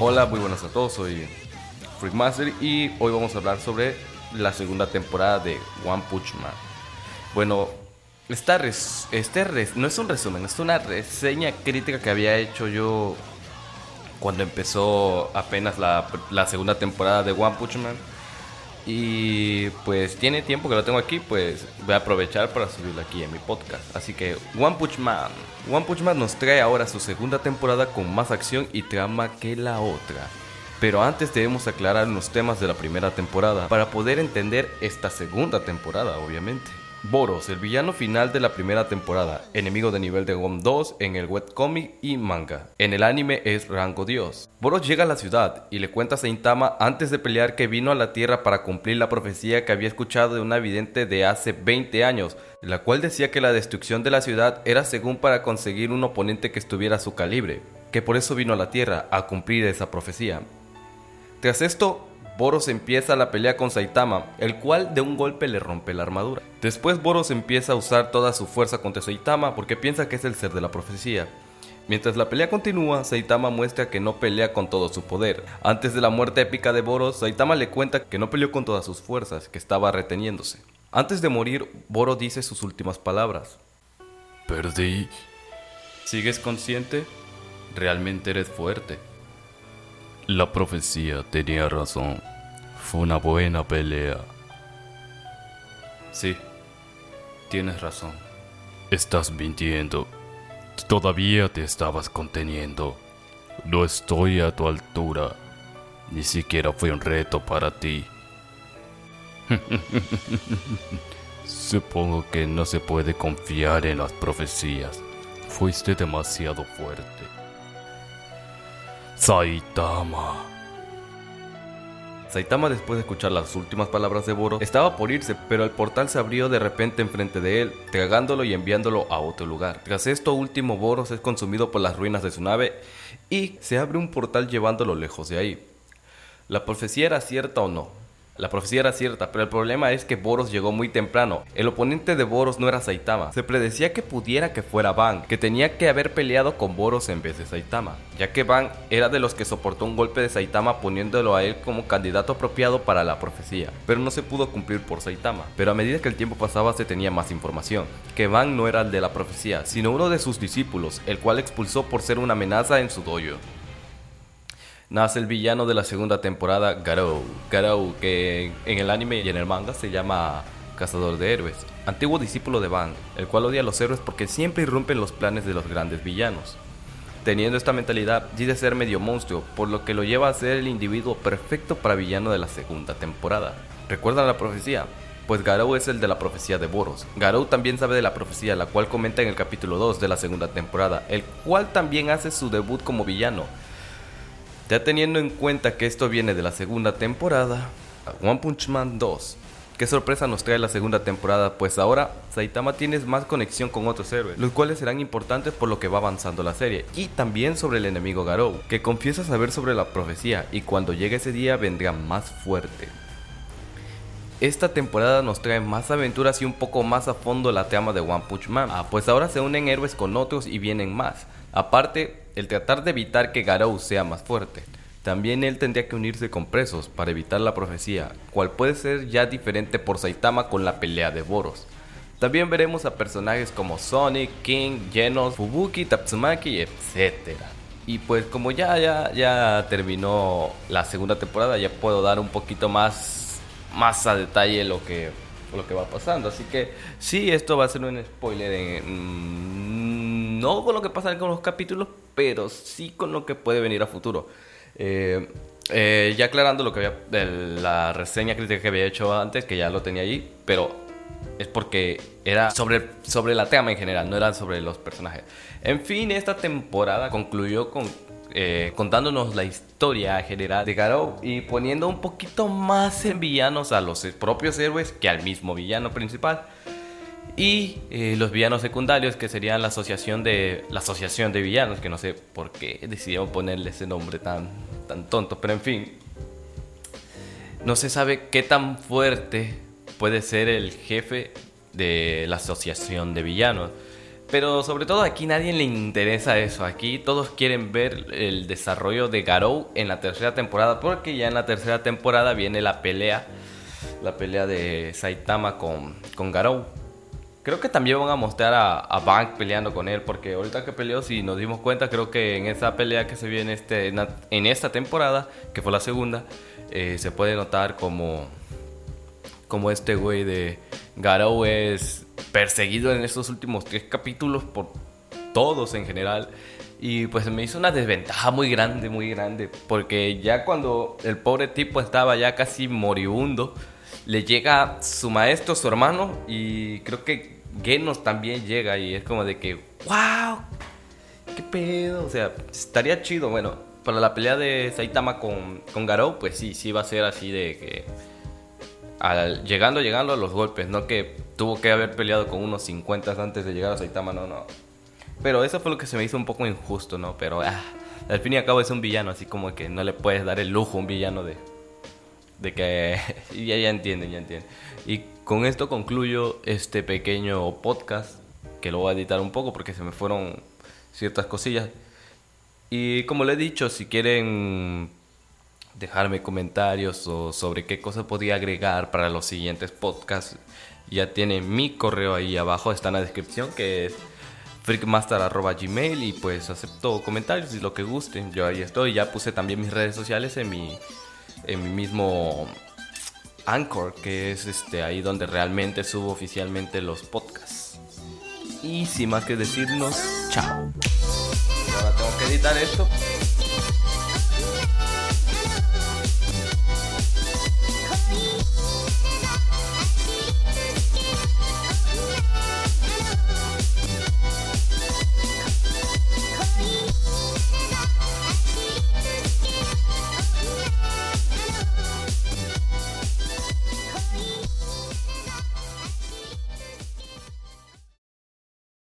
Hola, muy buenas a todos, soy Freakmaster y hoy vamos a hablar sobre la segunda temporada de One Punch Man. Bueno, esta res- este res- no es un resumen, es una reseña crítica que había hecho yo cuando empezó apenas la, la segunda temporada de One Punch Man. Y pues tiene tiempo que lo tengo aquí, pues voy a aprovechar para subirlo aquí en mi podcast. Así que One Punch Man. One Punch Man nos trae ahora su segunda temporada con más acción y trama que la otra. Pero antes debemos aclarar unos temas de la primera temporada para poder entender esta segunda temporada, obviamente. Boros, el villano final de la primera temporada, enemigo de nivel de GOM 2 en el webcomic y manga. En el anime es rango dios. Boros llega a la ciudad y le cuenta a Saitama antes de pelear que vino a la tierra para cumplir la profecía que había escuchado de una vidente de hace 20 años, la cual decía que la destrucción de la ciudad era según para conseguir un oponente que estuviera a su calibre, que por eso vino a la tierra a cumplir esa profecía. Tras esto, Boros empieza la pelea con Saitama, el cual de un golpe le rompe la armadura. Después Boros empieza a usar toda su fuerza contra Saitama porque piensa que es el ser de la profecía. Mientras la pelea continúa, Saitama muestra que no pelea con todo su poder. Antes de la muerte épica de Boros, Saitama le cuenta que no peleó con todas sus fuerzas, que estaba reteniéndose. Antes de morir, Boros dice sus últimas palabras. Perdí. ¿Sigues consciente? Realmente eres fuerte. La profecía tenía razón. Fue una buena pelea. Sí, tienes razón. Estás mintiendo. Todavía te estabas conteniendo. No estoy a tu altura. Ni siquiera fue un reto para ti. Supongo que no se puede confiar en las profecías. Fuiste demasiado fuerte. Saitama. Saitama después de escuchar las últimas palabras de Boros estaba por irse, pero el portal se abrió de repente enfrente de él, tragándolo y enviándolo a otro lugar. Tras esto último, Boros es consumido por las ruinas de su nave y se abre un portal llevándolo lejos de ahí. ¿La profecía era cierta o no? La profecía era cierta, pero el problema es que Boros llegó muy temprano. El oponente de Boros no era Saitama. Se predecía que pudiera que fuera Van, que tenía que haber peleado con Boros en vez de Saitama, ya que Van era de los que soportó un golpe de Saitama poniéndolo a él como candidato apropiado para la profecía, pero no se pudo cumplir por Saitama. Pero a medida que el tiempo pasaba se tenía más información, que Van no era el de la profecía, sino uno de sus discípulos, el cual expulsó por ser una amenaza en su dojo nace el villano de la segunda temporada, Garou. Garou, que en el anime y en el manga se llama Cazador de Héroes, antiguo discípulo de Van, el cual odia a los héroes porque siempre irrumpen los planes de los grandes villanos. Teniendo esta mentalidad, dice ser medio monstruo, por lo que lo lleva a ser el individuo perfecto para villano de la segunda temporada. ¿Recuerdan la profecía? Pues Garou es el de la profecía de Boros. Garou también sabe de la profecía, la cual comenta en el capítulo 2 de la segunda temporada, el cual también hace su debut como villano. Ya teniendo en cuenta que esto viene de la segunda temporada, One Punch Man 2. ¿Qué sorpresa nos trae la segunda temporada? Pues ahora Saitama tiene más conexión con otros héroes, los cuales serán importantes por lo que va avanzando la serie. Y también sobre el enemigo Garou, que confiesa saber sobre la profecía y cuando llegue ese día vendrá más fuerte. Esta temporada nos trae más aventuras y un poco más a fondo la trama de One Punch Man. Ah, pues ahora se unen héroes con otros y vienen más. Aparte, el tratar de evitar que Garou sea más fuerte. También él tendría que unirse con presos para evitar la profecía, cual puede ser ya diferente por Saitama con la pelea de Boros. También veremos a personajes como Sonic, King, Genos, Fubuki, Tatsumaki, etc. Y pues como ya, ya, ya terminó la segunda temporada, ya puedo dar un poquito más, más a detalle lo que, lo que va pasando. Así que sí, esto va a ser un spoiler en, mm, no con lo que pasa con los capítulos, pero sí con lo que puede venir a futuro. Eh, eh, ya aclarando lo que había, de la reseña crítica que había hecho antes, que ya lo tenía allí, pero es porque era sobre, sobre la trama en general, no era sobre los personajes. En fin, esta temporada concluyó con, eh, contándonos la historia general de Garou y poniendo un poquito más en villanos a los propios héroes que al mismo villano principal. Y eh, los villanos secundarios, que serían la asociación de la asociación de villanos, que no sé por qué decidieron ponerle ese nombre tan, tan tonto, pero en fin. No se sabe qué tan fuerte puede ser el jefe de la asociación de villanos. Pero sobre todo aquí nadie le interesa eso. Aquí todos quieren ver el desarrollo de Garou en la tercera temporada. Porque ya en la tercera temporada viene la pelea. La pelea de Saitama con, con Garou. Creo que también van a mostrar a, a Bank peleando con él. Porque ahorita que peleó, si nos dimos cuenta, creo que en esa pelea que se viene este, en esta temporada, que fue la segunda, eh, se puede notar como, como este güey de Garou es perseguido en estos últimos tres capítulos por todos en general. Y pues me hizo una desventaja muy grande, muy grande. Porque ya cuando el pobre tipo estaba ya casi moribundo, le llega su maestro, su hermano, y creo que Genos también llega y es como de que, wow, qué pedo. O sea, estaría chido. Bueno, para la pelea de Saitama con, con Garou, pues sí, sí va a ser así de que llegando, llegando a los golpes, no que tuvo que haber peleado con unos 50 antes de llegar a Saitama, no, no. Pero eso fue lo que se me hizo un poco injusto, ¿no? Pero ah, al fin y al cabo es un villano, así como que no le puedes dar el lujo a un villano de, de que... ya, ya entienden, ya entienden. Y con esto concluyo este pequeño podcast, que lo voy a editar un poco porque se me fueron ciertas cosillas. Y como le he dicho, si quieren dejarme comentarios o sobre qué cosa podía agregar para los siguientes podcasts, ya tienen mi correo ahí abajo, está en la descripción, que es freakmaster.gmail y pues acepto comentarios y lo que gusten. Yo ahí estoy, ya puse también mis redes sociales en mi, en mi mismo Anchor, que es este ahí donde realmente subo oficialmente los podcasts. Y sin más que decirnos, chao. Ahora tengo que editar esto.